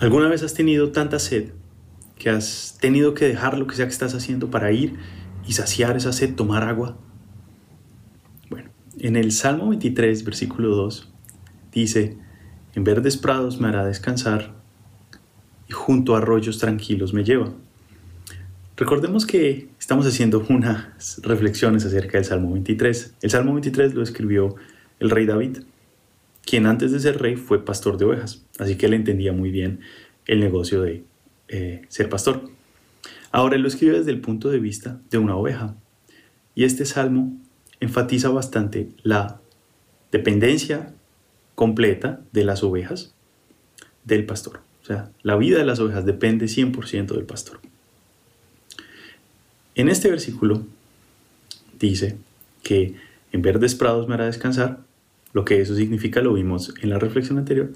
¿Alguna vez has tenido tanta sed que has tenido que dejar lo que sea que estás haciendo para ir y saciar esa sed, tomar agua? Bueno, en el Salmo 23, versículo 2, dice, en verdes prados me hará descansar y junto a arroyos tranquilos me lleva. Recordemos que estamos haciendo unas reflexiones acerca del Salmo 23. El Salmo 23 lo escribió el rey David quien antes de ser rey fue pastor de ovejas, así que él entendía muy bien el negocio de eh, ser pastor. Ahora él lo escribe desde el punto de vista de una oveja, y este salmo enfatiza bastante la dependencia completa de las ovejas del pastor. O sea, la vida de las ovejas depende 100% del pastor. En este versículo dice que en verdes prados me hará descansar, lo que eso significa lo vimos en la reflexión anterior.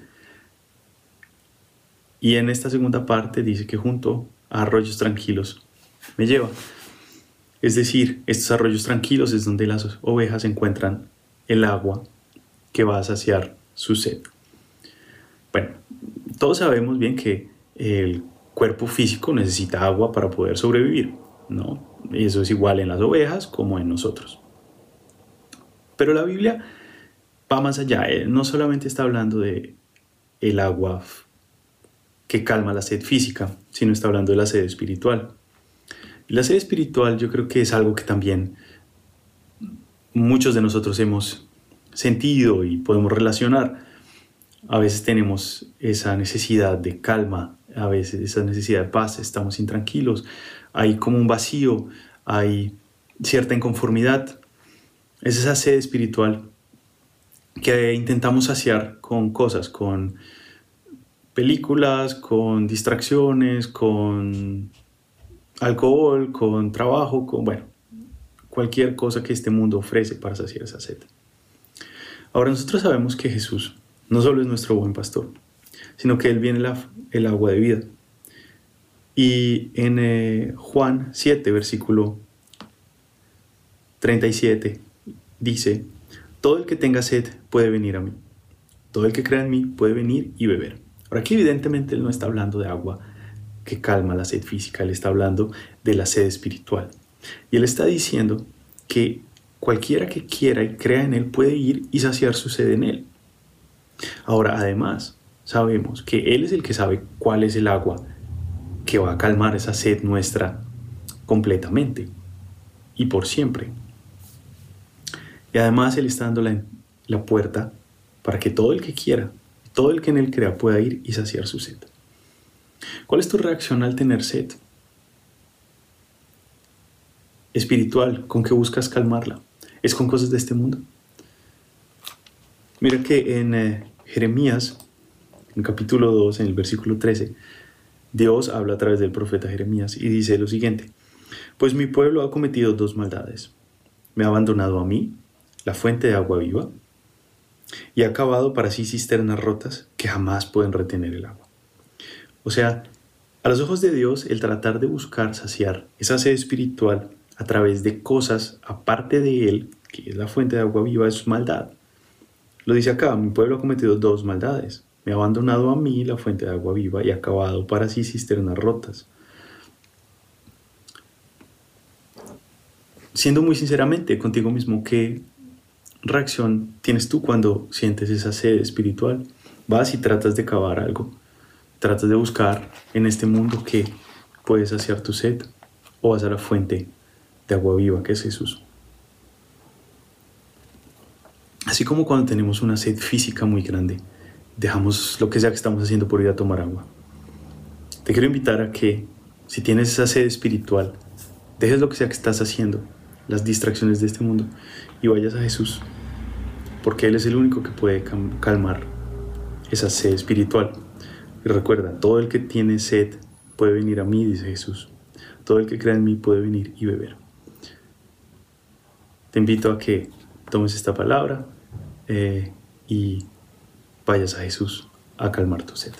Y en esta segunda parte dice que junto a arroyos tranquilos me lleva. Es decir, estos arroyos tranquilos es donde las ovejas encuentran el agua que va a saciar su sed. Bueno, todos sabemos bien que el cuerpo físico necesita agua para poder sobrevivir, ¿no? Y eso es igual en las ovejas como en nosotros. Pero la Biblia va más allá. No solamente está hablando de el agua que calma la sed física, sino está hablando de la sed espiritual. La sed espiritual yo creo que es algo que también muchos de nosotros hemos sentido y podemos relacionar. A veces tenemos esa necesidad de calma, a veces esa necesidad de paz, estamos intranquilos, hay como un vacío, hay cierta inconformidad. Es esa sed espiritual que intentamos saciar con cosas, con películas, con distracciones, con alcohol, con trabajo, con, bueno, cualquier cosa que este mundo ofrece para saciar esa sed. Ahora nosotros sabemos que Jesús no solo es nuestro buen pastor, sino que Él viene el agua de vida. Y en eh, Juan 7, versículo 37, dice, todo el que tenga sed puede venir a mí. Todo el que crea en mí puede venir y beber. Ahora aquí evidentemente él no está hablando de agua que calma la sed física, él está hablando de la sed espiritual. Y él está diciendo que cualquiera que quiera y crea en él puede ir y saciar su sed en él. Ahora, además, sabemos que él es el que sabe cuál es el agua que va a calmar esa sed nuestra completamente y por siempre. Y además Él está dando la, puerta para que todo el que quiera, todo el que en Él crea pueda ir y saciar su sed. ¿Cuál es tu reacción al tener sed? Espiritual, ¿con qué buscas calmarla? ¿Es con cosas de este mundo? Mira que en eh, Jeremías, en capítulo 2, en el versículo 13, Dios habla a través del profeta Jeremías y dice lo siguiente, pues mi pueblo ha cometido dos maldades. Me ha abandonado a mí la fuente de agua viva, y ha cavado para sí cisternas rotas que jamás pueden retener el agua. O sea, a los ojos de Dios, el tratar de buscar saciar esa sed espiritual a través de cosas aparte de Él, que es la fuente de agua viva, es maldad. Lo dice acá, mi pueblo ha cometido dos maldades. Me ha abandonado a mí la fuente de agua viva y ha cavado para sí cisternas rotas. Siendo muy sinceramente contigo mismo, ¿qué reacción tienes tú cuando sientes esa sed espiritual? Vas y tratas de cavar algo, tratas de buscar en este mundo que puedes saciar tu sed o vas a la fuente de agua viva que es Jesús. Así como cuando tenemos una sed física muy grande, dejamos lo que sea que estamos haciendo por ir a tomar agua. Te quiero invitar a que si tienes esa sed espiritual, dejes lo que sea que estás haciendo, las distracciones de este mundo, y vayas a Jesús porque Él es el único que puede calmar esa sed espiritual. Y recuerda, todo el que tiene sed puede venir a mí, dice Jesús. Todo el que crea en mí puede venir y beber. Te invito a que tomes esta palabra eh, y vayas a Jesús a calmar tu sed.